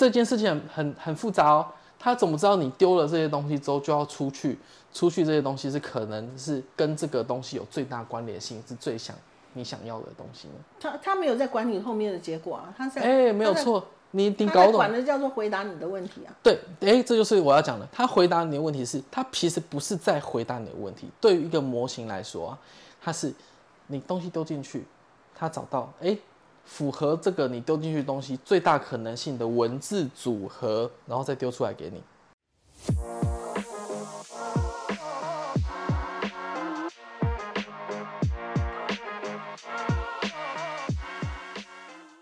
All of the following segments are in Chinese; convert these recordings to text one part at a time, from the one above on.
这件事情很很很复杂哦。他怎么知道你丢了这些东西之后就要出去？出去这些东西是可能是跟这个东西有最大关联性，是最想你想要的东西呢？他他没有在管你后面的结果啊，他在哎，没有错，你你他搞懂在管的叫做回答你的问题啊。对，哎，这就是我要讲的。他回答你的问题是，他其实不是在回答你的问题。对于一个模型来说啊，它是你东西丢进去，他找到哎符合这个你丢进去的东西最大可能性的文字组合，然后再丢出来给你。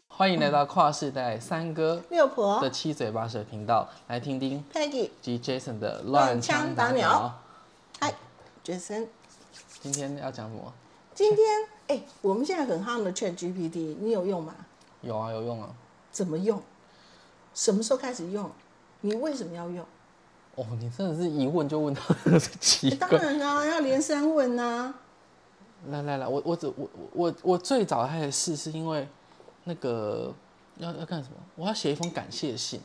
欢迎来到跨世代三哥六婆的七嘴八舌频道，来听听 Peggy，及 Jason 的乱枪打鸟鸟。嗨，Jason，今天要讲什么？今天哎、我们现在很夯的 Chat GPT，你有用吗？有啊，有用啊。怎么用？什么时候开始用？你为什么要用？哦，你真的是一问就问到 奇哎当。然啦、要连三问呐、来来来，我我只我我我最早开始试是因为那个要要干什么？我要写一封感谢信，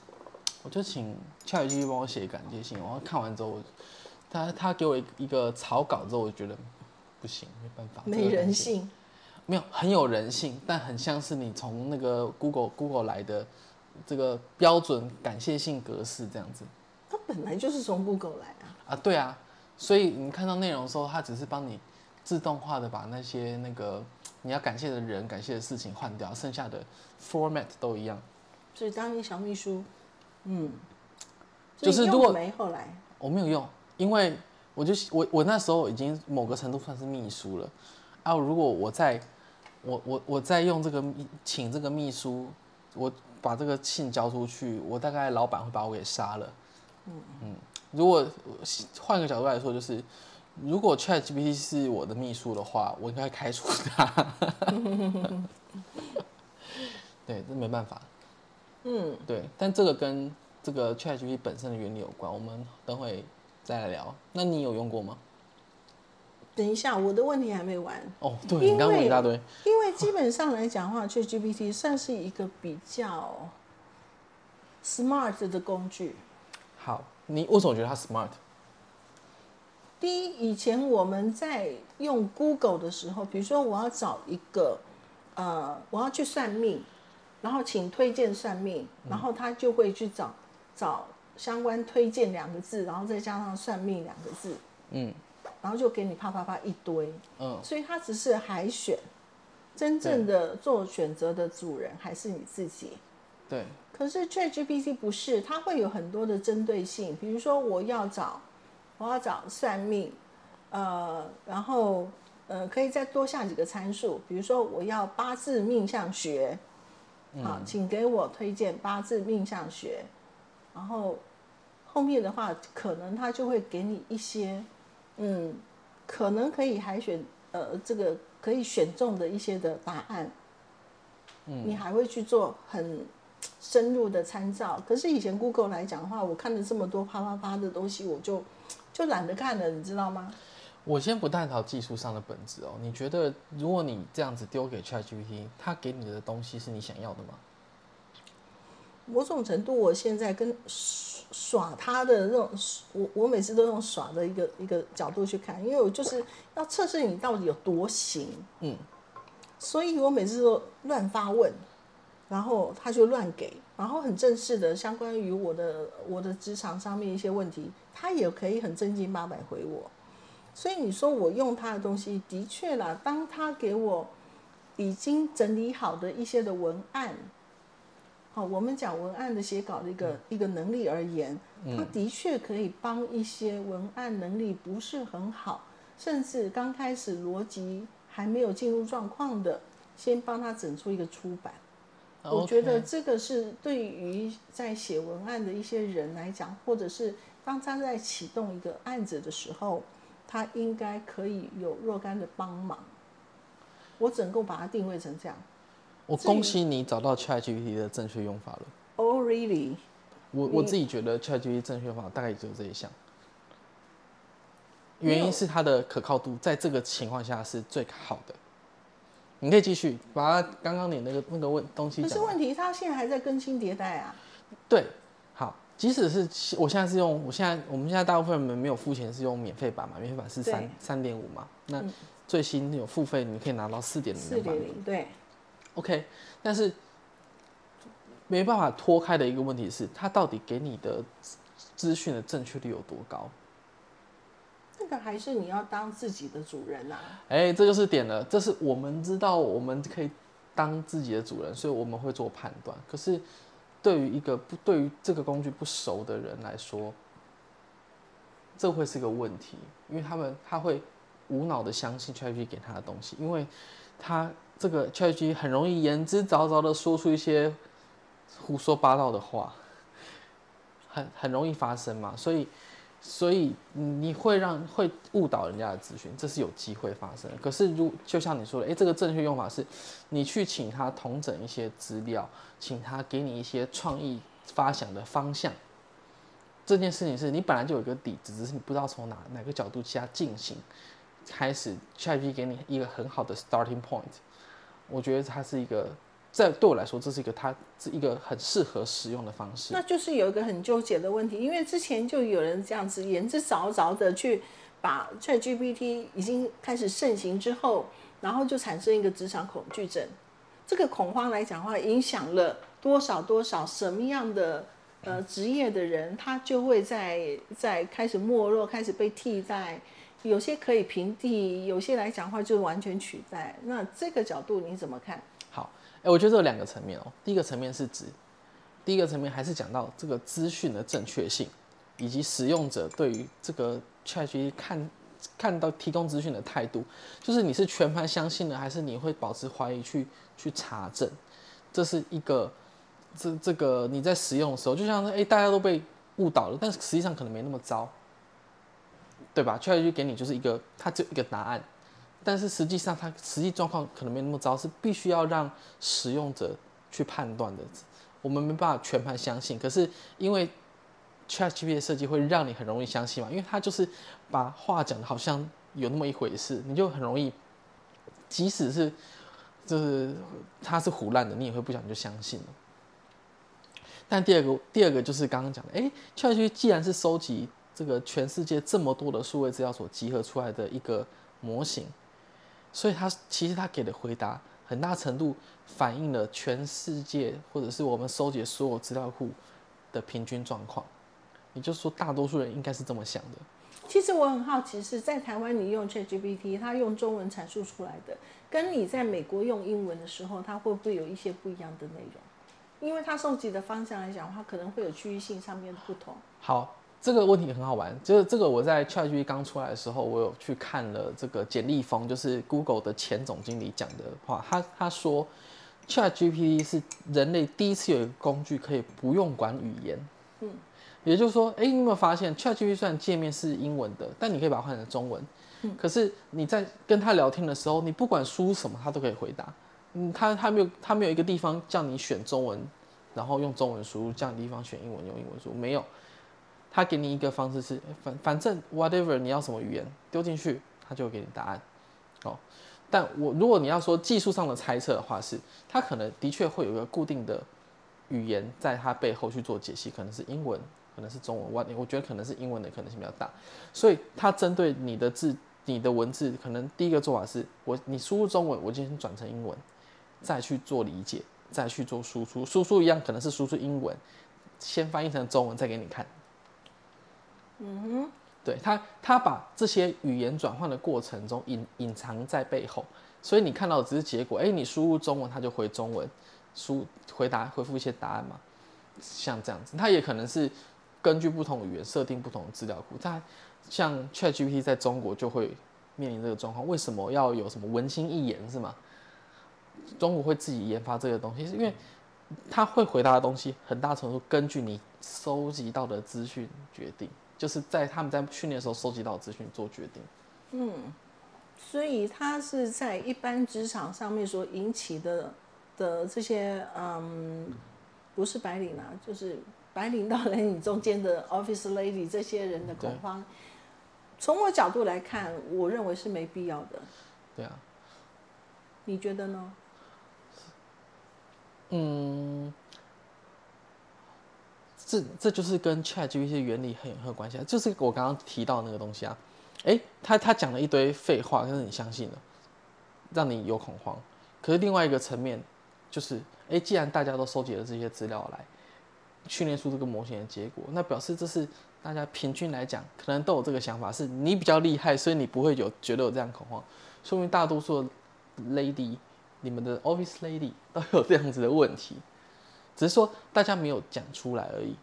我就请 ChatGPT 帮我写感谢信。然后看完之后，他他给我一一个草稿之后，我就觉得不行，没办法，没人性。没有很有人性，但很像是你从那个 Google Google 来的这个标准感谢性格式这样子它本来就是从 Google 来啊。啊，对啊，所以你看到内容的时候，它只是帮你自动化的把那些那个 你要感谢的人、感谢的事情换掉，剩下的 format 都一样。所以当你小秘书，嗯，就是如果没后来，我没有用，因为我就我我那时候已经某个程度算是秘书了啊。如果我在我我我在用这个请这个秘书，我把这个信交出去，我大概老板会把我给杀了。嗯如果换个角度来说，就是如果 Chat GPT 是我的秘书的话，我应该开除他。对，这没办法。嗯，对，但这个跟这个 ChatGPT 本身的原理有关，我们等会再来聊。那你有用过吗？等一下，我的问题还没完。哦，对因你刚刚问一大堆，因为基本上来讲的话，ChatGPT 算是一个比较 smart 的工具。好，你为什么觉得它 smart？第一，以前我们在用 Google 的时候，比如说我要找一个，呃，我要去算命，然后请推荐算命，然后他就会去找找相关推荐两个字，然后再加上算命两个字，嗯。然后就给你啪啪啪一堆，嗯，所以它只是海选，真正的做选择的主人还是你自己。对，可是 ChatGPT 不是，它会有很多的针对性，比如说我要找，我要找算命，呃，然后呃，可以再多下几个参数，比如说我要八字命相学，好，请给我推荐八字命相学，然后后面的话，可能他就会给你一些，嗯，可能可以海选，呃，这个可以选中的一些的答案，嗯，你还会去做很深入的参照。可是以前 Google 来讲的话，我看了这么多啪啪啪的东西，我就就懒得看了，你知道吗？我先不探讨技术上的本质哦。你觉得如果你这样子丢给 ChatGPT，它给你的东西是你想要的吗？某种程度，我现在跟耍耍他的那种，我我每次都用耍的一个一个角度去看，因为我就是要测试你到底有多行，嗯，所以我每次都乱发问，然后他就乱给，然后很正式的相关于我的我的职场上面一些问题，他也可以很正经八百回我。所以你说我用他的东西，的确啦，当他给我已经整理好的一些的文案，好，我们讲文案的写稿的一个、一个能力而言，它的确可以帮一些文案能力不是很好，甚至刚开始逻辑还没有进入状况的，先帮他整出一个出版。我觉得这个是对于在写文案的一些人来讲，或者是当他在启动一个案子的时候，他应该可以有若干的帮忙。我整个把它定位成这样。我恭喜你找到 ChatGPT 的正确用法了。Oh really？我我自己觉得 ChatGPT 正确用法大概也只有这一项，原因是它的可靠度在这个情况下是最好的。你可以继续把它刚刚你那个那个问东西。可是问题，它现在还在更新迭代啊。对，好，即使是我现在是用，我现在我们现在大部分人没有付钱是用免费版嘛，免费版是三对三点五嘛，那嗯最新有付费，你可以拿到四点零四的版本。点零，对，OK，但是没办法脱开的一个问题是，他到底给你的资资讯的正确率有多高？这个还是你要当自己的主人啊。哎、这就是点了，这是我们知道我们可以当自己的主人，所以我们会做判断。可是对于一个不对于这个工具不熟的人来说，这会是个问题，因为他们他会无脑的相信 ChatGPT 给他的东西，因为他这个 ChatGPT 很容易言之凿凿的说出一些胡说八道的话，很很容易发生嘛，所以。所以你会让会误导人家的资讯，这是有机会发生。可是如就像你说的，诶，这个正确用法是，你去请他统整一些资料，请他给你一些创意发想的方向。这件事情是你本来就有一个底子，只是你不知道从哪哪个角度下进行，开始 ChatGPT 给你一个很好的 starting point。我觉得它是一个，在对我来说，这是一个它是一个很适合使用的方式。那就是有一个很纠结的问题，因为之前就有人这样子言之凿凿的去把 ChatGPT 已经开始盛行之后，然后就产生一个职场恐惧症。这个恐慌来讲的话，影响了多少多少什么样的呃职业的人，他就会在在开始没落，开始被替代。有些可以平替，有些来讲话就完全取代。那这个角度你怎么看？好，哎、我觉得这有两个层面哦。第一个层面是指，第一个层面还是讲到这个资讯的正确性，以及使用者对于这个 ChatGPT 看看到提供资讯的态度，就是你是全盘相信呢，还是你会保持怀疑去去查证？这是一个这这个你在使用的时候，就像是哎、大家都被误导了，但是实际上可能没那么糟，对吧？ChatGPT 给你就是一个它只有一个答案。但是实际上，它实际状况可能没那么糟，是必须要让使用者去判断的。我们没办法全盘相信，可是因为 ChatGPT 的设计会让你很容易相信嘛，因为它就是把话讲的好像有那么一回事，你就很容易，即使是就是它是胡乱的，你也会不小心就相信了。但第二个，第二个就是刚刚讲的，哎，ChatGPT 既然是收集这个全世界这么多的数位资料所集合出来的一个模型。所以他其实他给的回答很大程度反映了全世界或者是我们收集所有资料库的平均状况，也就是说，大多数人应该是这么想的。其实我很好奇是在台湾你用 ChatGPT，它用中文阐述出来的，跟你在美国用英文的时候，它会不会有一些不一样的内容？因为它收集的方向来讲的话，可能会有区域性上面的不同。好，这个问题很好玩，就是这个我在 ChatGPT 刚出来的时候，我有去看了这个简立峰，就是 Google 的前总经理讲的话，他他说 ChatGPT 是人类第一次有一个工具可以不用管语言。嗯，也就是说，哎、你有没有发现 ChatGPT 虽然界面是英文的，但你可以把它换成中文。嗯，可是你在跟他聊天的时候，你不管输入什么，他都可以回答。嗯，他他没有他没有一个地方叫你选中文，然后用中文输入，这样的地方选英文用英文输入，没有。他给你一个方式是，反反正 whatever 你要什么语言丢进去，他就会给你答案。哦，但我如果你要说技术上的猜测的话是，它可能的确会有一个固定的语言在它背后去做解析，可能是英文，可能是中文，我我觉得可能是英文的可能性比较大。所以它针对你的字、你的文字，可能第一个做法是我你输入中文，我今天转成英文，再去做理解，再去做输出。输出一样可能是输出英文，先翻译成中文再给你看。嗯哼，对他，他把这些语言转换的过程中隐隐藏在背后，所以你看到的只是结果。哎，你输入中文，他就回中文，输回答回复一些答案嘛，像这样子。他也可能是根据不同语言设定不同的资料库。他像 ChatGPT 在中国就会面临这个状况，为什么要有什么文心一言是吗？中国会自己研发这个东西，是因为他会回答的东西很大程度根据你收集到的资讯决定。就是在他们在训练的时候收集到的资讯做决定。嗯所以它是在一般职场上面所引起的的这些嗯，不是白领啊，就是白领到蓝领中间的 office lady 这些人的恐慌。从我角度来看，我认为是没必要的。对啊，你觉得呢？这这就是跟 ChatGPT 原理很很有关系啊，就是我刚刚提到那个东西啊，诶，他他讲了一堆废话，但是你相信了，让你有恐慌。可是另外一个层面就是，诶，既然大家都收集了这些资料来训练出这个模型的结果，那表示这是大家平均来讲可能都有这个想法，是你比较厉害，所以你不会有觉得有这样恐慌，说明大多数的 lady，你们的 office lady 都有这样子的问题。只是说大家没有讲出来而已。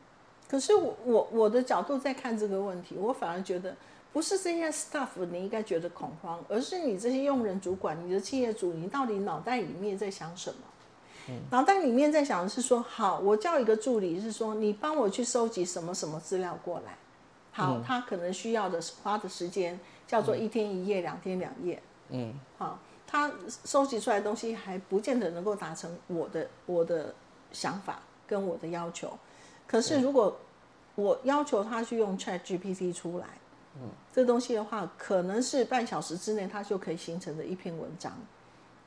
可是我我我的角度在看这个问题，我反而觉得不是这些 staff 你应该觉得恐慌，而是你这些用人主管、你的企业主，你到底脑袋里面在想什么？脑袋里面在想的是说，好，我叫一个助理，是说你帮我去收集什么什么资料过来。好，他可能需要的花的时间叫做一天一夜、两天两夜。嗯，好，他收集出来的东西还不见得能够达成我的我的。想法跟我的要求，可是如果我要求他去用 Chat GPT 出来，嗯，这东西的话，可能是半小时之内他就可以形成的一篇文章，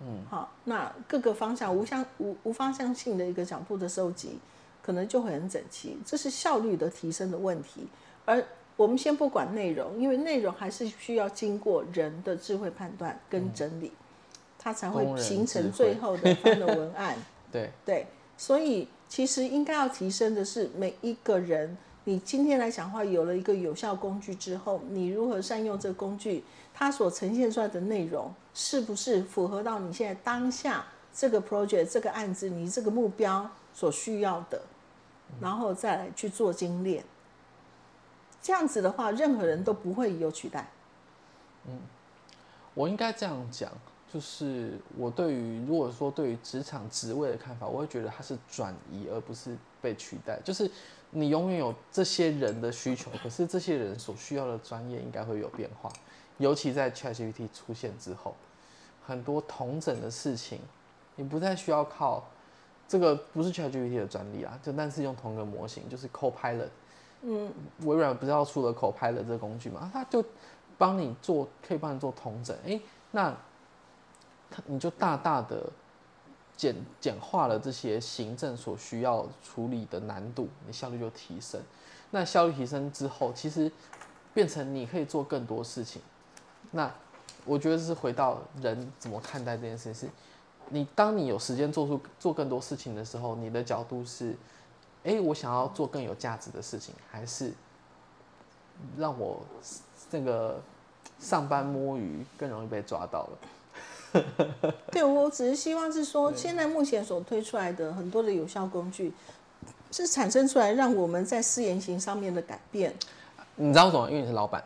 嗯，好，那各个方向无相无无方向性的一个角度的收集，可能就会很整齐，这是效率的提升的问题。而我们先不管内容，因为内容还是需要经过人的智慧判断跟整理，它才会形成最后的方的文案。对对。所以，其实应该要提升的是每一个人。你今天来讲话，有了一个有效工具之后，你如何善用这个工具？它所呈现出来的内容，是不是符合到你现在当下这个 project 这个案子你这个目标所需要的？然后再来去做精炼。这样子的话，任何人都不会有取代。嗯，我应该这样讲。就是我对于如果说对于职场职位的看法，我会觉得它是转移而不是被取代。就是你永远有这些人的需求，可是这些人所需要的专业应该会有变化。尤其在 ChatGPT 出现之后，很多同整的事情，你不再需要靠这个，不是 ChatGPT 的专利啊，就但是用同一个模型，就是 Copilot。嗯，微软不是要出了 Copilot 这个工具嘛？它就帮你做，可以帮你做同整。诶，那。你就大大的简简化了这些行政所需要处理的难度，你效率就提升。那效率提升之后，其实变成你可以做更多事情。那我觉得是回到人怎么看待这件事情。是你当你有时间做出做更多事情的时候，你的角度是：哎，我想要做更有价值的事情，还是让我这个上班摸鱼更容易被抓到了？对，我只是希望是说，现在目前所推出来的很多的有效工具，是产生出来让我们在试言行上面的改变。你知道什么？因为你是老板，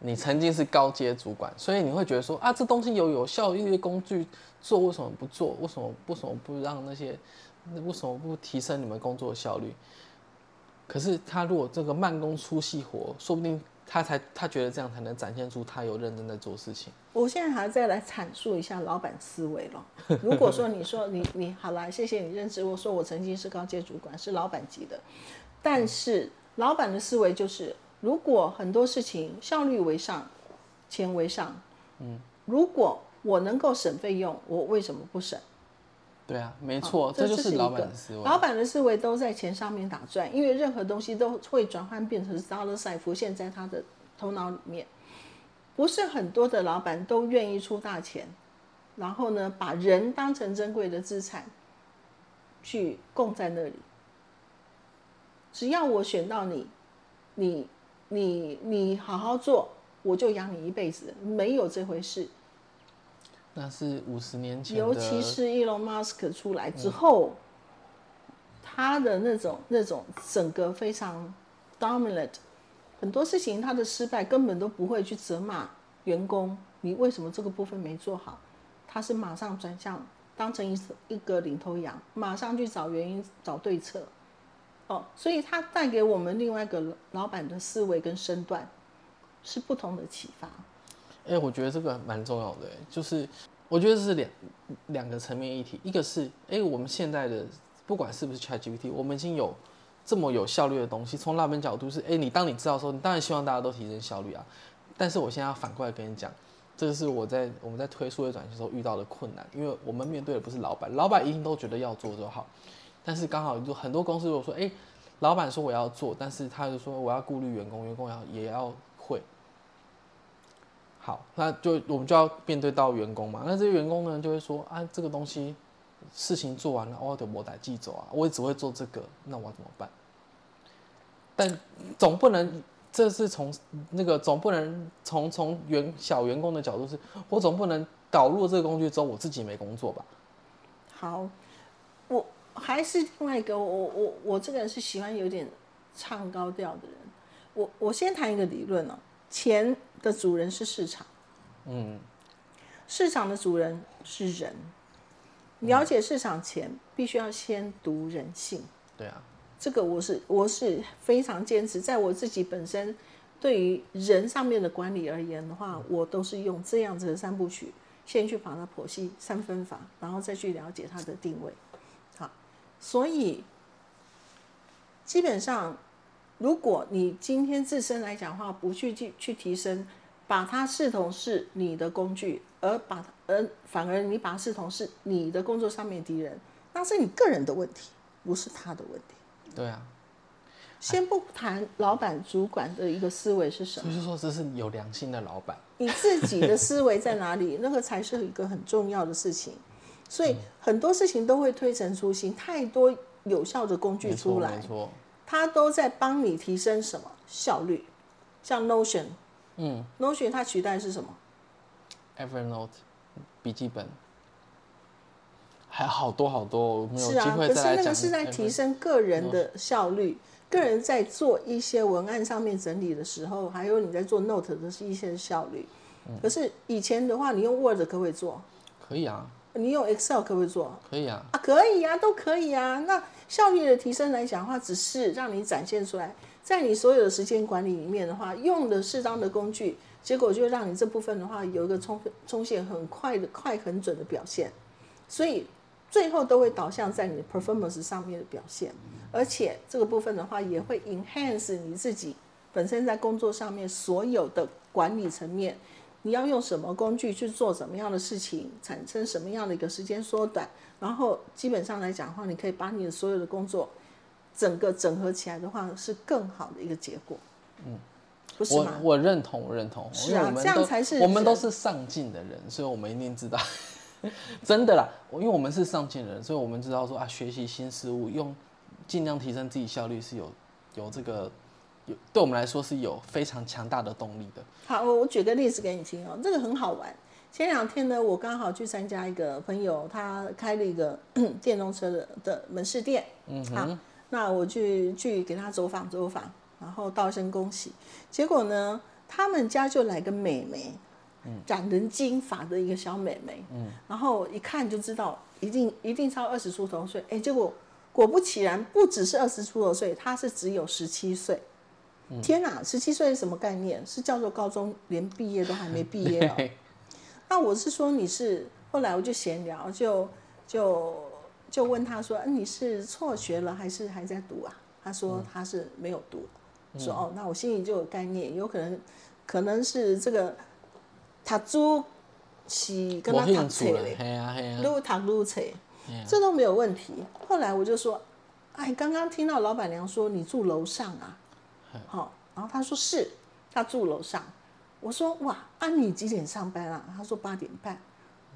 你曾经是高阶主管，所以你会觉得说啊，这东西有有效率的工具做，为什么不做？为什么为什么不让那些？为什么不提升你们工作的效率？可是他如果这个慢工出细活，说不定。他才他觉得这样才能展现出他有认真在做事情。我现在还要再来阐述一下老板思维了。如果说你说你你好了，谢谢你认知我，说我曾经是高阶主管，是老板级的。但是老板的思维就是，如果很多事情效率为上，钱为上，嗯，如果我能够省费用，我为什么不省？对啊，没错，这就是老板的思维。老板的思维都在钱上面打转，因为任何东西都会转换变成 dollar sign 浮现在他的头脑里面。不是很多的老板都愿意出大钱，然后呢，把人当成珍贵的资产去供在那里。只要我选到你，你你你好好做，我就养你一辈子，没有这回事。那是五十年前，尤其是 Elon Musk 出来之后，他的那种那种整个非常 dominant，很多事情他的失败根本都不会去责骂员工，你为什么这个部分没做好？他是马上转向当成一一个领头羊，马上去找原因找对策。哦，所以他带给我们另外一个老板的思维跟身段是不同的启发。哎，我觉得这个蛮重要的，就是我觉得是两两个层面议题，一个是哎，我们现在的不管是不是 ChatGPT，我们已经有这么有效率的东西，从那边角度是哎，你当你知道说，你当然希望大家都提升效率啊，但是我现在要反过来跟你讲，这个是我在我们在推数位转型时候遇到的困难，因为我们面对的不是老板，老板一定都觉得要做就好，但是刚好就很多公司如果说哎，老板说我要做，但是他就说我要顾虑员工，员工要也要。好，那就我们就要面对到员工嘛。那这些员工呢，就会说啊，这个东西事情做完了，我得我得寄走啊，我也只会做这个，那我怎么办？但总不能，这是从那个总不能从从员小员工的角度是，我总不能导入这个工具之后，我自己没工作吧？好，我还是另外一个，我我我这个人是喜欢有点唱高调的人。我我先谈一个理论哦，钱的主人是市场，嗯，市场的主人是人。了解市场前，必须要先读人性。对啊，这个我是我是非常坚持，在我自己本身对于人上面的管理而言的话，我都是用这样子的三部曲，先去把它剖析三分法，然后再去了解它的定位。好，所以基本上，如果你今天自身来讲的话，不去去去提升，把它视同是你的工具，而把而反而你把它视同是你的工作上面敌人，那是你个人的问题，不是他的问题。对啊，先不谈老板、主管的一个思维是什么，就是说这是有良心的老板。你自己的思维在哪里，那个才是一个很重要的事情。所以很多事情都会推陈出新，太多有效的工具出来没，错，它都在帮你提升什么效率。像 Notion，嗯，Notion 它取代的是什么？，Evernote 笔记本，还好多好多，我们有机是啊，可是。那个是在提升个人的效率。个人在做一些文案上面整理的时候，还有你在做 Note 的是一些效率。嗯可是以前的话，你用 Word 可不可以做？可以啊，你用 Excel 可不可以做？可以啊，啊，可以啊，都可以啊。那效率的提升来讲的话，只是让你展现出来，在你所有的时间管理里面的话，用的适当的工具，结果就让你这部分的话有一个冲冲线很快的、快很准的表现。所以最后都会导向在你的 performance 上面的表现，而且这个部分的话也会 enhance 你自己本身在工作上面所有的管理层面。你要用什么工具去做怎么样的事情，产生什么样的一个时间缩短，然后基本上来讲的话，你可以把你的所有的工作整个整合起来的话，是更好的一个结果。嗯，不是我吗？我认同，我认同，是啊这样才是我们都是上进的人，所以我们一定知道，真的啦，因为我们是上进人，所以我们知道说啊，学习新事物，用尽量提升自己效率是有有这个有对我们来说是有非常强大的动力的。好，我我举个例子给你听哦，这个很好玩。前两天呢，我刚好去参加一个朋友，他开了一个 电动车的的门市店，嗯好，那我去去给他走访走访，然后道一声恭喜。结果呢，他们家就来个美眉，染人金发的一个小美眉，嗯，然后一看就知道一定一定超二十出头岁，哎，结果果不其然，不只是二十出头岁，她是只有十七岁。天哪，十七岁是什么概念？是叫做高中连毕业都还没毕业 哦。那我是说你是，后来我就闲聊，就就就问他说，嗯、你是辍学了还是还在读啊？他说他是没有读。说哦，那我心里就有概念，有可能可能是这个他租是跟他我读兴趣了，册嘞，嘿啊嘿啊，撸读撸册，这都没有问题。后来我就说，哎，刚刚听到老板娘说你住楼上啊，好、然后他说是，他住楼上。我说哇，啊你几点上班啊？他说八点半。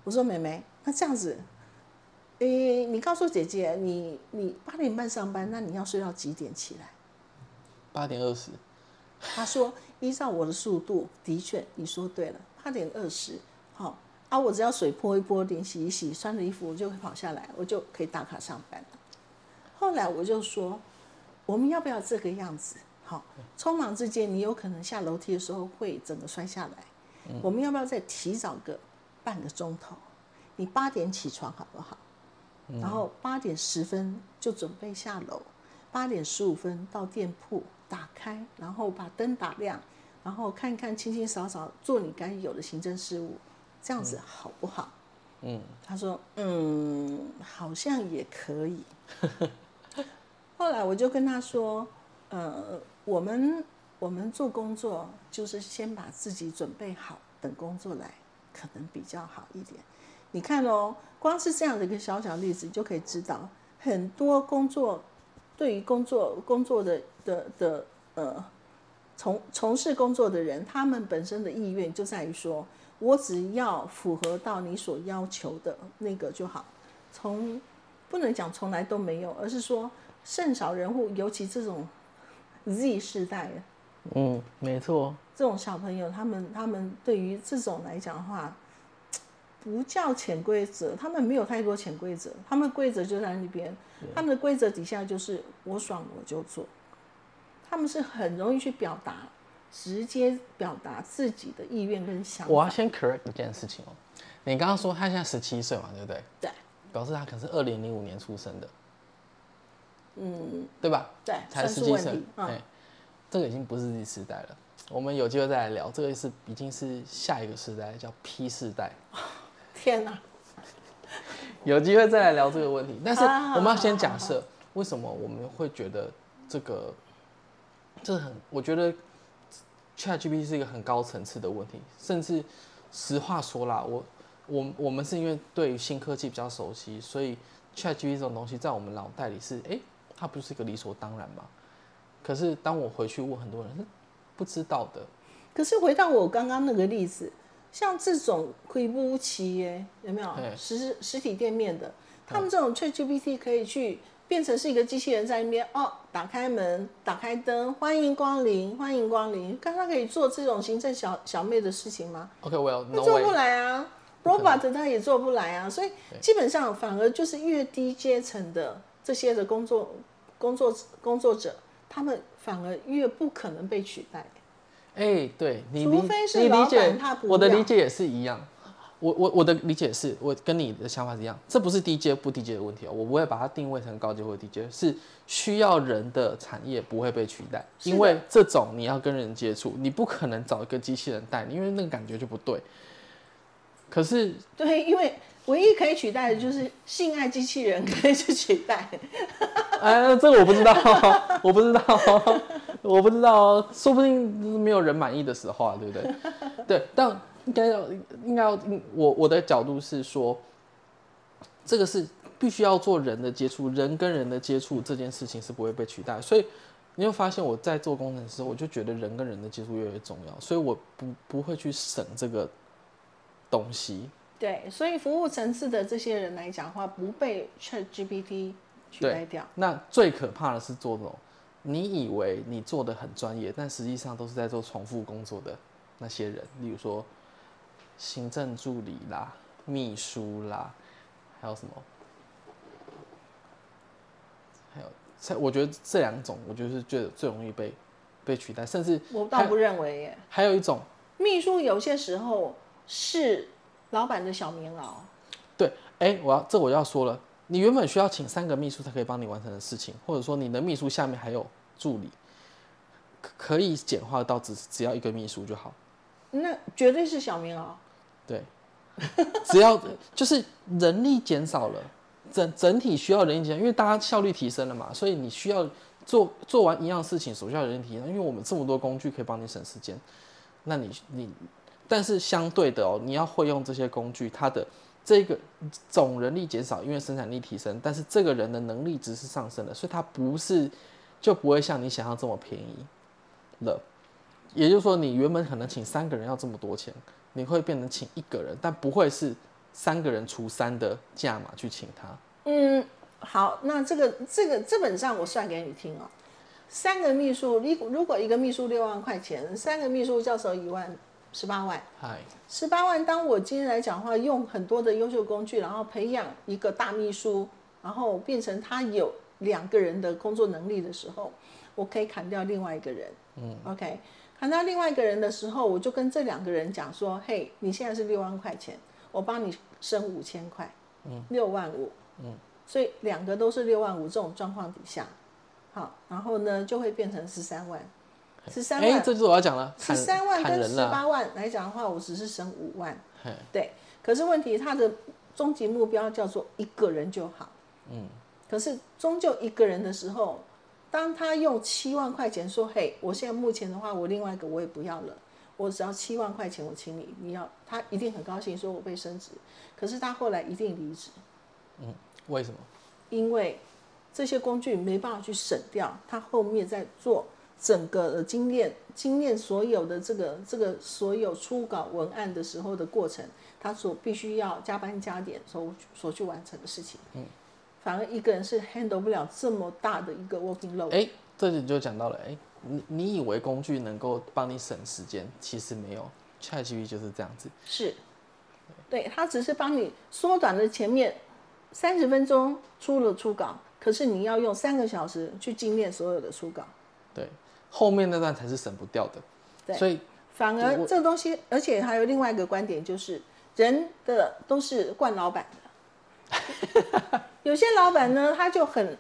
我说妹妹，那这样子，诶，你告诉姐姐，你你八点半上班，那你要睡到几点起来？八点二十，他说：“依照我的速度，的确你说对了，八点二十，好啊，我只要水泼一泼，脸洗一洗，穿了衣服，我就会跑下来，我就可以打卡上班了。”后来我就说：“我们要不要这个样子？好，匆忙之间，你有可能下楼梯的时候会整个摔下来。我们要不要再提早个半个钟头？你八点起床好不好？然后八点十分就准备下楼，八点十五分到店铺打开，然后把灯打亮，然后看看清清扫扫，做你该有的行政事务，这样子好不好？嗯，他说，嗯，好像也可以。后来我就跟他说，呃，我们我们做工作就是先把自己准备好，等工作来，可能比较好一点。你看哦，光是这样的一个小小例子，就可以知道很多工作对于工作工作的的的呃从从事工作的人，他们本身的意愿就在于说，我只要符合到你所要求的那个就好。从不能讲从来都没有，而是说甚少人户，尤其这种 Z 世代，嗯，没错，这种小朋友，他们他们对于这种来讲的话，不叫潜规则，他们没有太多潜规则，他们规则就在那边，他们的规则底下就是我爽我就做，他们是很容易去表达，直接表达自己的意愿跟想法。我要先 correct 一件事情哦，你刚刚说他现在十七岁嘛，对不对？对，表示他可能是二零零五年出生的，嗯，对吧？对，才是问题，嗯哎，这个已经不是 Z 世代了。我们有机会再来聊，这个是已经是下一个时代，叫 P 世代。天哪，有机会再来聊这个问题，但是我们要先假设，为什么我们会觉得这个，这很，我觉得 ChatGPT 是一个很高层次的问题，甚至实话说啦，我我我们是因为对于新科技比较熟悉，所以 ChatGPT 这种东西在我们脑袋里是，哎、它不是一个理所当然嘛？可是当我回去问很多人，是不知道的，可是回到我刚刚那个例子，像这种亏不起耶，有没有对实实体店面的？他们这种 ChatGPT 可以去变成是一个机器人在那边哦，打开门，打开灯，欢迎光临，欢迎光临。刚刚可以做这种行政小小妹的事情吗？OK，Well、做不来啊，robot 他也做不来啊，所以基本上反而就是越低阶层的这些的工作工作工作者，他们反而越不可能被取代。哎、对你除理非是老你理解板他不我的理解也是一样。我我我的理解是我跟你的想法是一样，这不是低阶不低阶的问题哦，我不会把它定位成高阶或低阶，是需要人的产业不会被取代，因为这种你要跟人接触，你不可能找一个机器人带你，因为那个感觉就不对。可是对，因为唯一可以取代的就是性爱机器人 可以去取代。哎，这个我不知道，我不知道，我不知道，说不定没有人满意的时候啊，对不对？对，但应该要，应该要，我我的角度是说，这个是必须要做人的接触，人跟人的接触这件事情是不会被取代，所以你会发现我在做工程师，我就觉得人跟人的接触越来越重要，所以我不不会去省这个东西。对，所以服务层次的这些人来讲的话，不被 ChatGPT 取代掉。那最可怕的是做这种，你以为你做的很专业，但实际上都是在做重复工作的那些人，例如说行政助理啦、秘书啦，还有什么？还有，这我觉得这两种，我觉得是最最容易被被取代，甚至我倒不认为耶，还有一种，秘书有些时候是老板的小棉袄。对，哎，我要这我要说了，你原本需要请三个秘书才可以帮你完成的事情，或者说你的秘书下面还有助理，可可以简化到只只要一个秘书就好。那绝对是小棉袄。对，只要就是人力减少了，整整体需要人力减少，因为大家效率提升了嘛，所以你需要做做完一样事情所需要人力提升，因为我们这么多工具可以帮你省时间，那你你，但是相对的哦，你要会用这些工具，它的这个总人力减少，因为生产力提升，但是这个人的能力值是上升的，所以它不是就不会像你想象这么便宜了。也就是说，你原本可能请三个人要这么多钱，你会变成请一个人，但不会是三个人除三的价码去请他。嗯，好，那这个这个这本上我算给你听哦。三个秘书，如果如果一个秘书六万块钱，三个秘书教授一万，十八万。嗨，十八万，当我今天来讲的话，用很多的优秀工具，然后培养一个大秘书，然后变成他有两个人的工作能力的时候，我可以砍掉另外一个人。嗯，OK，砍掉另外一个人的时候，我就跟这两个人讲说：“嘿，你现在是六万块钱，我帮你升五千块，嗯，六万五，嗯，所以两个都是六万五这种状况底下，好，然后呢就会变成十三万，十三哎、万，这就是我要讲了，十三万跟十。八万来讲的话，我只是省五万。对，可是问题他的终极目标叫做一个人就好。嗯，可是终究一个人的时候，当他用七万块钱说：“嘿，我现在目前的话，我另外一个我也不要了，我只要七万块钱，我请你，你要。”他一定很高兴，说我被升职。可是他后来一定离职，嗯为什么？因为这些工具没办法去省掉，他后面在做整个的精炼精炼所有的这个这个所有初稿文案的时候的过程，他所必须要加班加点所所去完成的事情。嗯，反而一个人是 handle 不了这么大的一个 working load。哎，这里就讲到了，哎，你你以为工具能够帮你省时间，其实没有，ChatGPT 就是这样子。是，对，它只是帮你缩短了前面三十分钟出了初稿，可是你要用三个小时去精炼所有的初稿。对，后面那段才是省不掉的。对，所以反而这个东西，而且还有另外一个观点，就是人的都是惯老板的。有些老板呢，他就很，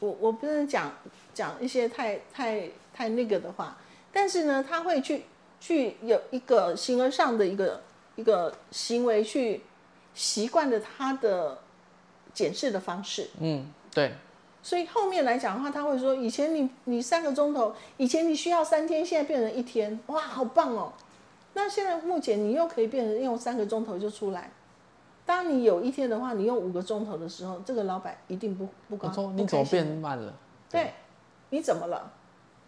我我不能讲讲一些太太太那个的话，但是呢，他会去去有一个形而上的一个一个行为去习惯了他的检视的方式。嗯，对。所以后面来讲的话，他会说：以前你你三个钟头，以前你需要三天，现在变成一天，哇，好棒哦！那现在目前你又可以变成用三个钟头就出来。当你有一天的话，你用五个钟头的时候，这个老板一定不不高兴。你怎么变慢了？对，你怎么了？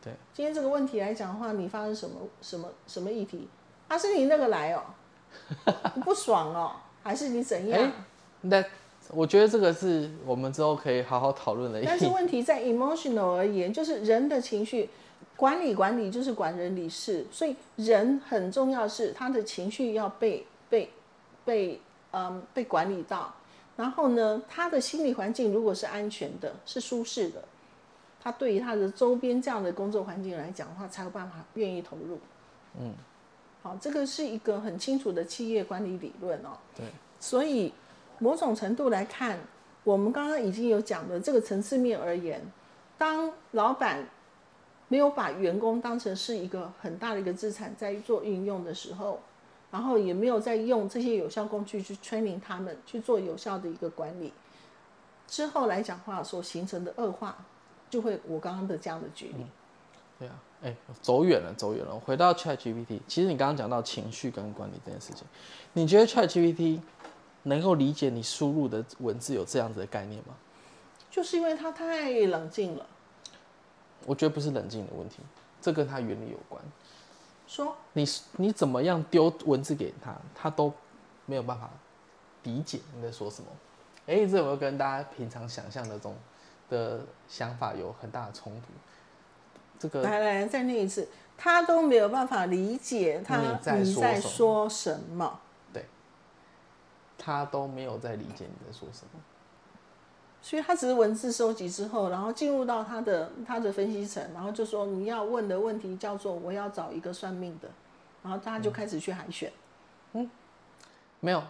对，今天这个问题来讲的话，你发生什么什么什么议题？啊，是你那个来哦，不爽哦，还是你怎样？那。我觉得这个是我们之后可以好好讨论的。但是问题在 emotional 而言，就是人的情绪管理管理就是管人理事，所以人很重要是他的情绪要被被被嗯被管理到。然后呢，他的心理环境如果是安全的、是舒适的，他对于他的周边这样的工作环境来讲的话，才有办法愿意投入。嗯，好，这个是一个很清楚的企业管理理论哦。对，所以。某种程度来看，我们刚刚已经有讲的这个层次面而言，当老板没有把员工当成是一个很大的一个资产在做运用的时候，然后也没有在用这些有效工具去 training 他们去做有效的一个管理，之后来讲话所形成的恶化，就会我刚刚的这样的举例。对啊，哎，走远了，走远了。回到 ChatGPT，其实你刚刚讲到情绪跟管理这件事情，你觉得 ChatGPT？能够理解你输入的文字有这样子的概念吗？就是因为他太冷静了。我觉得不是冷静的问题，这跟他原理有关。说你你怎么样丢文字给他，他都没有办法理解你在说什么。哎，这有没有跟大家平常想象的这种的想法有很大的冲突？这个来来再念一次，他都没有办法理解他你在说什么。他都没有在理解你在说什么，所以他只是文字收集之后，然后进入到他的他的分析层，然后就说你要问的问题叫做我要找一个算命的，然后他就开始去海选。嗯，没有，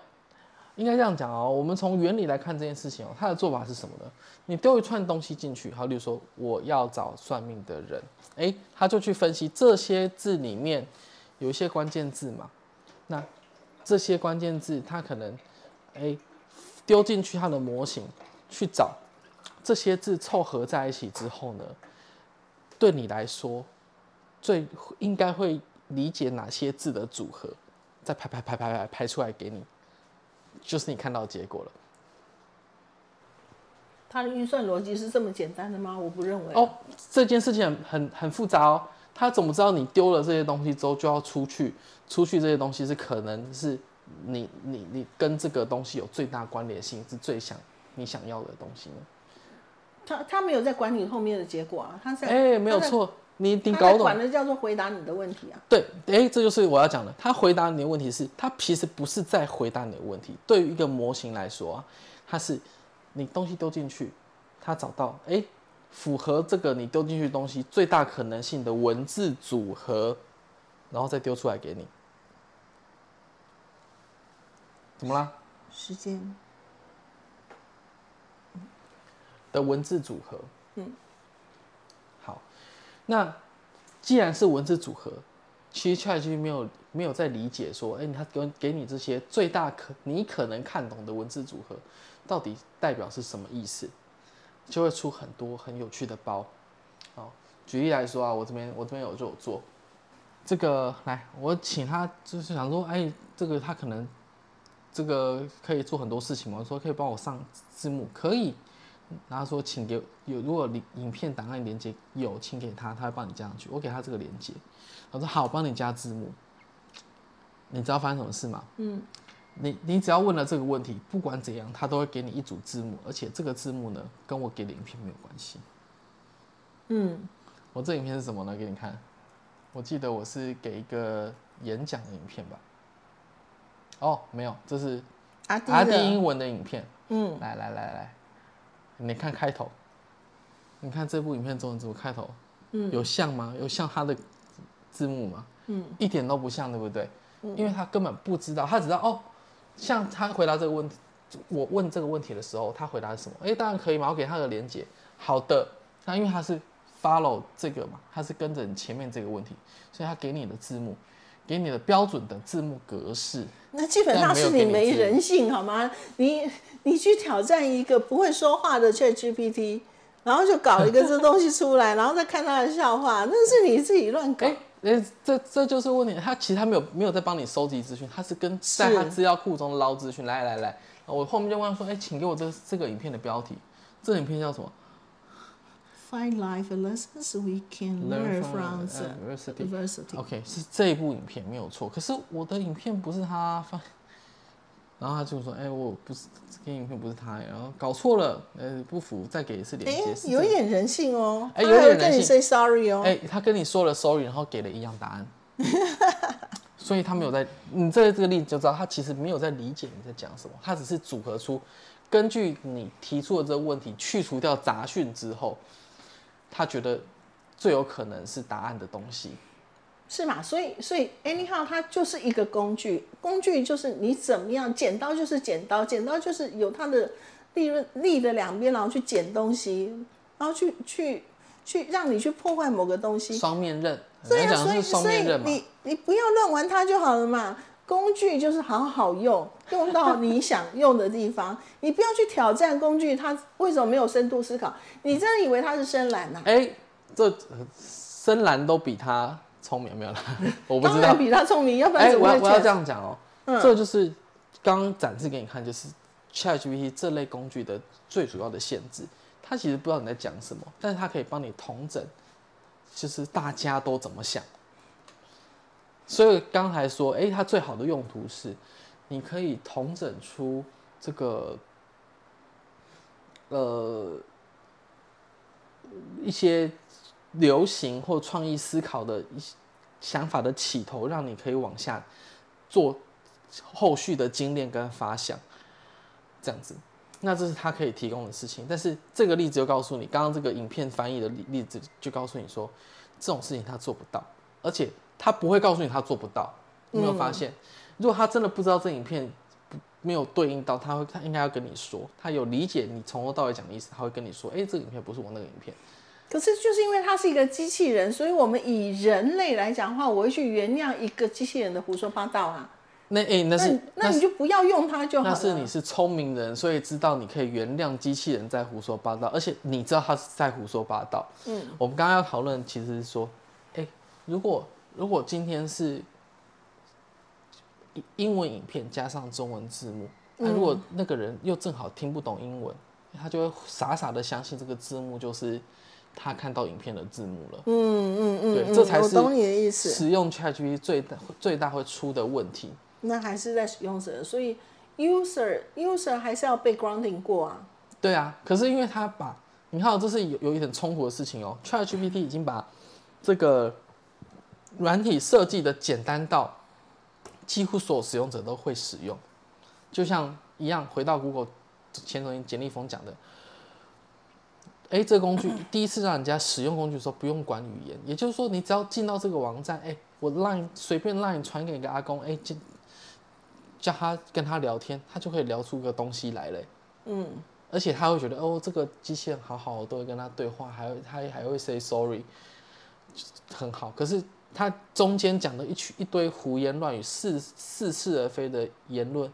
应该这样讲哦。我们从原理来看这件事情哦，他的做法是什么呢？你丢一串东西进去，好，比如说我要找算命的人，哎，他就去分析这些字里面有一些关键字嘛，那这些关键字他可能。哎，丢进去它的模型去找这些字凑合在一起之后呢，对你来说最应该会理解哪些字的组合，再排排排排排排出来给你，就是你看到结果了。它的运算逻辑是这么简单的吗？我不认为。哦，这件事情很很很复杂哦。他怎么知道你丢了这些东西之后就要出去？出去这些东西是可能是。你你你跟这个东西有最大关联性，是最想你想要的东西呢？他他没有在管你后面的结果啊，他在哎，没有错，你你搞懂，管的叫做回答你的问题啊。对，哎，这就是我要讲的。他回答你的问题是，他其实不是在回答你的问题。对于一个模型来说啊，它是你东西丢进去，他找到哎，符合这个你丢进去东西最大可能性的文字组合，然后再丢出来给你。怎么啦？时间的文字组合。嗯，好。那既然是文字组合，其实 ChatGPT 没有没有在理解说，哎，他给给你这些最大可你可能看懂的文字组合，到底代表是什么意思？就会出很多很有趣的包。好，举例来说啊，我这边我这边有就有做这个，来，我请他就是想说，哎，这个他可能。这个可以做很多事情吗？说可以帮我上字幕，可以。然后说请给有如果影影片档案连接有，请给他，他会帮你加上去。我给他这个连接，他说好，我帮你加字幕。你知道发生什么事吗？嗯，你你只要问了这个问题，不管怎样，他都会给你一组字幕，而且这个字幕呢跟我给的影片没有关系。嗯，我这影片是什么呢？给你看，我记得我是给一个演讲的影片吧。哦，没有，这是阿弟阿弟英文的影片。嗯，来来来来，你看开头，你看这部影片中文字幕开头，嗯，有像吗？有像他的字幕吗？嗯，一点都不像，对不对？因为他根本不知道，他只知道哦，像他回答这个问题，我问这个问题的时候，他回答是什么？哎，当然可以嘛，我给他个连接。好的，那因为他是 follow 这个嘛，他是跟着你前面这个问题，所以他给你的字幕，给你的标准的字幕格式，那基本上是你没人性好吗？你你去挑战一个不会说话的 Chat GPT，然后就搞一个这东西 出来，然后再看他的笑话，那是你自己乱搞。哎哎，这这就是问题。他其实他没有没有在帮你收集资讯，他是跟在他资料库中捞资讯。来来来，我后面就问他说：“哎，请给我这这个影片的标题，这个影片叫什么 Find life lessons we can learn from adversity. Adversity. OK，是这一部影片没有错。可是我的影片不是他放，然后他就说：“哎，我不是这个影片不是他，然后搞错了，呃，不服，再给一次连哎接。是，有点人性哦，哎有点人性 say sorry 哦。哎、他跟你说了 sorry，然后给了一样答案，所以他没有在，你这这个例子就知道，他其实没有在理解你在讲什么，他只是组合出根据你提出的这个问题，去除掉杂讯之后，他觉得最有可能是答案的东西。是嘛？所以所以 anyhow 它就是一个工具，工具就是你怎么样，剪刀就是剪刀，剪刀就是有它的利润利的两边，然后去剪东西，然后去去去让你去破坏某个东西。双面刃，对呀、所以所以。你你不要乱玩它就好了嘛。工具就是好好用，用到你想用的地方。你不要去挑战工具，它为什么没有深度思考？你真的以为它是深蓝呐、哎、这呃深蓝都比它聪明，没有啦，我不知道当然。比它聪明，要不然哎、怎么会我要我要这样讲哦、嗯这就是刚刚展示给你看，就是 ChatGPT 这类工具的最主要的限制。它其实不知道你在讲什么，但是它可以帮你统整，就是大家都怎么想。所以刚才说，哎、它最好的用途是，你可以统整出这个，呃，一些流行或创意思考的一些想法的起头，让你可以往下做后续的精炼跟发想，这样子。那这是他可以提供的事情，但是这个例子就告诉你，刚刚这个影片翻译的例例子就告诉你说，这种事情他做不到，而且他不会告诉你他做不到。没有发现？如果他真的不知道这影片不没有对应到，他会他应该要跟你说，他有理解你从头到尾讲的意思，他会跟你说，哎、这个影片不是我那个影片。可是就是因为它是一个机器人，所以我们以人类来讲话，我会去原谅一个机器人的胡说八道啊。那哎、那是那那你就不要用它就好了。那是你是聪明人，所以知道你可以原谅机器人在胡说八道，而且你知道他是在胡说八道。嗯，我们刚刚要讨论其实是说，哎、如果如果今天是英英文影片加上中文字幕，那、如果那个人又正好听不懂英文，他就会傻傻的相信这个字幕就是他看到影片的字幕了。嗯嗯嗯，对嗯这才是懂你的意思。使用 ChatGPT 最大最大会出的问题。那还是在使用者，所以 user user 还是要被 grounding 过啊。对啊，可是因为他把，你看这是有有一点冲突的事情哦。ChatGPT 已经把这个软体设计的简单到几乎所有使用者都会使用，就像一样，回到 Google 前总监简立峰讲的，哎，这个工具 第一次让人家使用工具的时候不用管语言，也就是说，你只要进到这个网站，哎，我 Line 随便 Line 传给一个阿公，哎，叫叫他跟他聊天，他就可以聊出个东西来嘞。嗯，而且他会觉得哦，这个机器人好好，我都会跟他对话，还会他还会 say sorry，很好。可是他中间讲的一曲一堆胡言乱语、似似是而非的言论，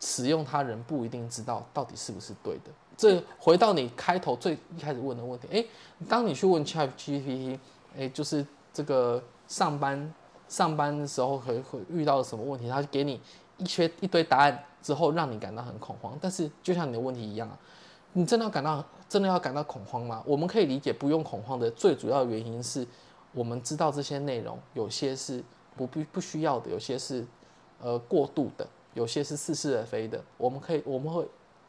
使用他人不一定知道到底是不是对的。这回到你开头最一开始问的问题，诶，当你去问 Chat GPT，诶，就是这个上班上班的时候会会遇到什么问题，他就给你一些一堆答案之后，让你感到很恐慌。但是就像你的问题一样啊，你真的要感到真的要感到恐慌吗？我们可以理解不用恐慌的最主要原因是，我们知道这些内容有些是不必不需要的，有些是呃过度的，有些是似是而非的。我们可以我们会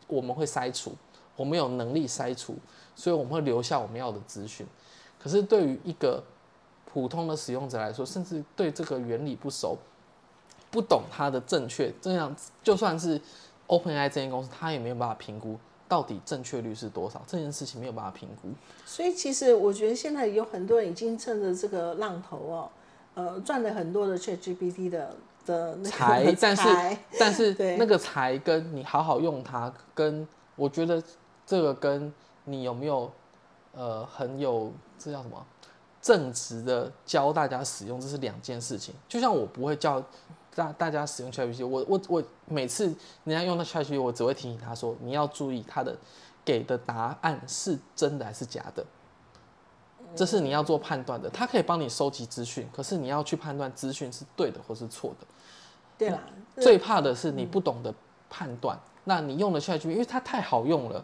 我们会筛除，我们有能力筛除，所以我们会留下我们要的资讯。可是对于一个普通的使用者来说，甚至对这个原理不熟，不懂它的正确，这样就算是 OpenAI 这间公司，它也没有办法评估到底正确率是多少，这件事情没有办法评估。所以其实我觉得现在有很多人已经趁着这个浪头哦，呃，赚了很多的 ChatGPT 的的财，但是 但是 那个财跟你好好用它，跟我觉得这个跟你有没有呃很有这叫什么正直的教大家使用，这是两件事情。就像我不会教大大家使用 ChatGPT，我我我每次人家用到 ChatGPT，我只会提醒他说你要注意他的给的答案是真的还是假的。这是你要做判断的，他可以帮你收集资讯，可是你要去判断资讯是对的或是错的。对啦，最怕的是你不懂得判断，那你用的 ChatGPT，因为它太好用了，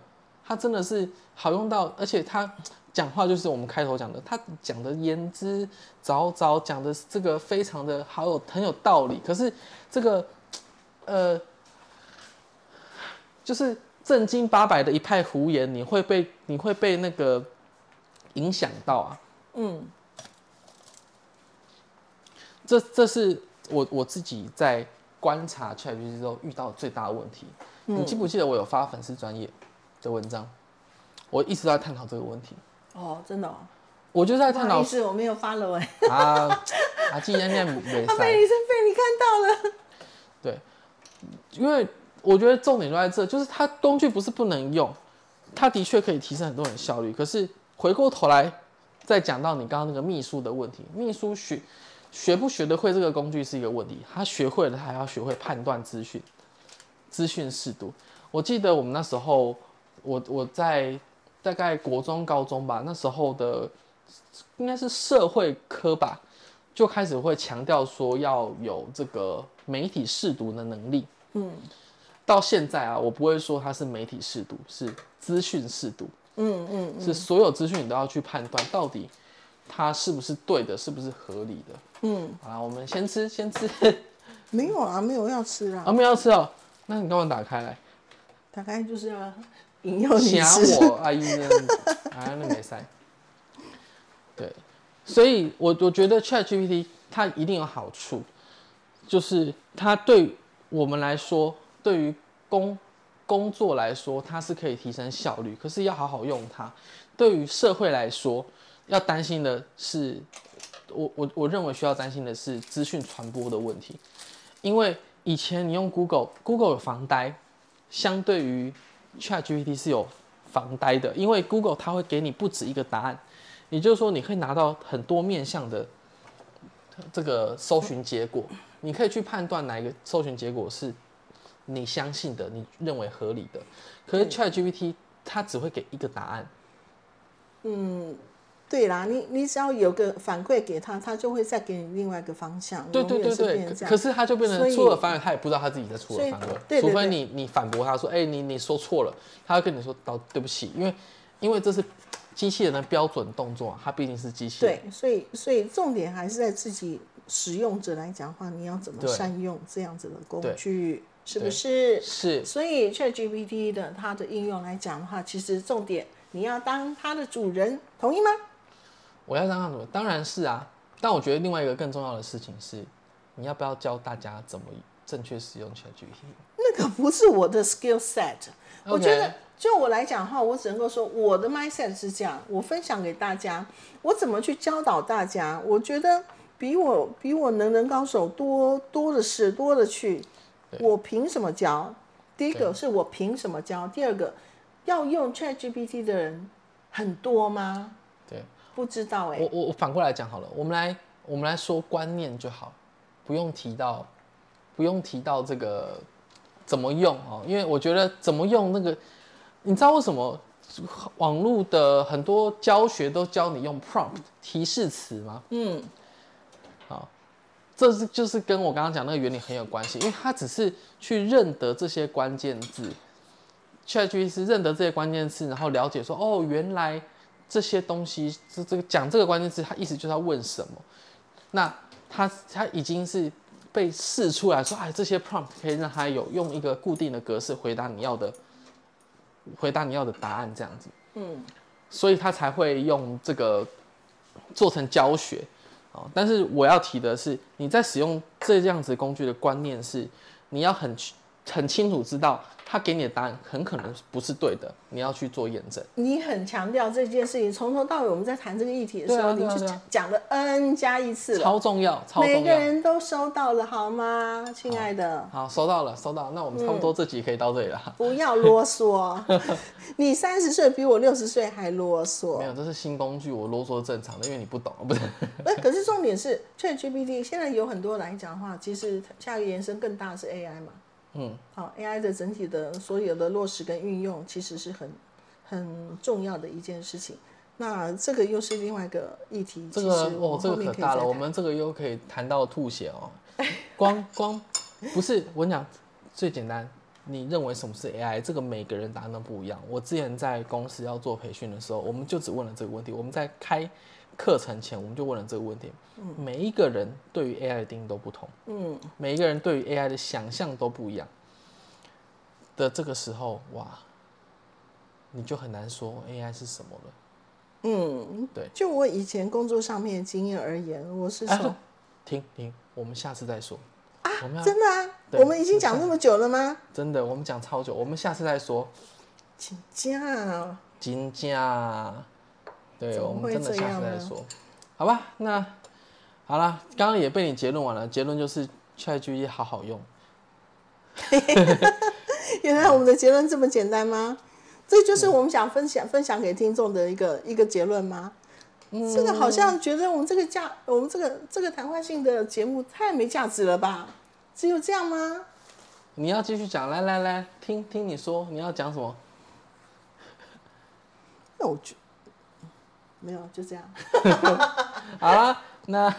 它真的是好用到，而且他讲话就是我们开头讲的，他讲的言之凿凿，讲的这个非常的好有很有道理。可是这个呃，就是正经八百的一派胡言，你会被你会被那个影响到啊。嗯，这这是我我自己在观察 ChatGPT 之后遇到最大的问题。你记不记得我有发粉丝专业的文章？我一直都在探讨这个问题。哦，真的、哦，我就在探讨是，我没有发了哎，啊 啊，既然念没他被，你是被你看到了，对，因为我觉得重点就在这，就是它工具不是不能用，它的确可以提升很多人效率。可是回过头来再讲到你刚刚那个秘书的问题，秘书学学不学得会这个工具是一个问题，他学会了，他还要学会判断资讯，资讯适度。我记得我们那时候，我我在大概国中、高中吧，那时候的应该是社会科吧，就开始会强调说要有这个媒体试读的能力。嗯到现在啊，我不会说它是媒体试读，是资讯试读，嗯嗯，是所有资讯你都要去判断到底它是不是对的，是不是合理的。嗯，好啦，我们先吃，先吃。没有啊，没有要吃啊，啊，没有要吃哦，那你干嘛打开来？打开就是要引诱你吓吃，我阿姨呢？啊，那没塞。对，所以我我觉得 Chat GPT 它一定有好处，就是它对我们来说，对于工工作来说，它是可以提升效率，可是要好好用它。对于社会来说，要担心的是，我我我认为需要担心的是资讯传播的问题，因为以前你用 Google，Google 有防呆，相对于 ChatGPT 是有防呆的，因为 Google 它会给你不止一个答案，也就是说你可以拿到很多面向的这个搜寻结果，你可以去判断哪一个搜寻结果是你相信的、你认为合理的。可是 ChatGPT 它只会给一个答案，嗯。对啦，你你只要有个反馈给他，他就会再给你另外一个方向。对对对对可是他就变成出尔反尔，他也不知道他自己在出尔反尔，对对对除非你你反驳他说，哎、你你说错了，他会跟你说道对不起，因为因为这是机器人的标准动作，它毕竟是机器人。对，所以所以重点还是在自己使用者来讲的话，你要怎么善用这样子的工具，是不是？是，所以 ChatGPT 的它的应用来讲的话，其实重点你要当它的主人，同意吗？我要让他怎么？当然是啊，但我觉得另外一个更重要的事情是，你要不要教大家怎么正确使用 ChatGPT？那个不是我的 skill set。我觉得就我来讲的话，我只能够说我的 mindset 是这样，我分享给大家，我怎么去教导大家，我觉得比我比我能人高手多多的是，多的去。我凭什么教？第一个是我凭什么教？第二个，要用 ChatGPT 的人很多吗？对不知道哎、我我我反过来讲好了，我们来我们来说观念就好，不用提到不用提到这个怎么用哦，因为我觉得怎么用那个，你知道为什么网络的很多教学都教你用 prompt 提示词吗？嗯，好这是就是跟我刚刚讲那个原理很有关系，因为它只是去认得这些关键字，ChatGPT 认得这些关键字，然后了解说，哦，原来这些东西这这个讲这个关键字，他意思就是要问什么。那他他已经是被试出来说，哎，这些 prompt 可以让他有用一个固定的格式回答你要的，回答你要的答案这样子。嗯，所以他才会用这个做成教学。哦，但是我要提的是，你在使用这样子工具的观念是，你要很很清楚知道。他给你的答案很可能不是对的，你要去做验证。你很强调这件事情，从头到尾我们在谈这个议题的时候，你就讲了 N 加一次了，超重要，超重要。每个人都收到了，好吗，亲爱的？好，收到了，收到。那我们差不多这集可以到这里了。不要啰嗦，你三十岁比我六十岁还啰嗦。没有，这是新工具，我啰嗦正常的，因为你不懂，不是？哎，可是重点是，ChatGPT 现在有很多来讲的话，其实下一个延伸更大的是 AI 嘛。嗯，好，AI 的整体的所有的落实跟运用，其实是很很重要的一件事情。那这个又是另外一个议题。这个哦，这个可大了，我们这个又可以谈到吐血哦。光光不是我讲最简单，你认为什么是 AI？这个每个人答案都不一样。我之前在公司要做培训的时候，我们就只问了这个问题。我们在开课程前，我们就问了这个问题。每一个人对于 AI 的定义都不同，嗯，每一个人对于 AI 的想象都不一样。的这个时候，哇，你就很难说 AI 是什么了。嗯，对。就我以前工作上面的经验而言，我是说，停停，我们下次再说。啊，真的啊？我们已经讲那么久了吗？真的，我们讲超久，我们下次再说。请假，金价，对，我们真的下次再说。好吧，那。好了，刚刚也被你结论完了。结论就是 ChatGPT 好好用。原来我们的结论这么简单吗？这就是我们想分享分享给听众的一个一个结论吗？这个好像觉得我们这个价，我们这个这个谈话性的节目太没价值了吧？只有这样吗？你要继续讲，来来来，听听你说，你要讲什么？那我觉没有，就这样。好了。那，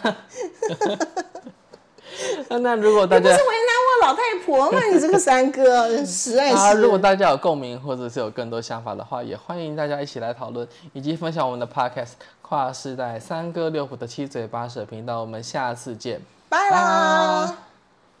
那如果大家不是为难我老太婆吗？你这个三哥实在是。如果大家有共鸣，或者是有更多想法的话，也欢迎大家一起来讨论，以及分享我们的 podcast 跨世代三哥六虎的七嘴八舌频道。我们下次见，拜啦。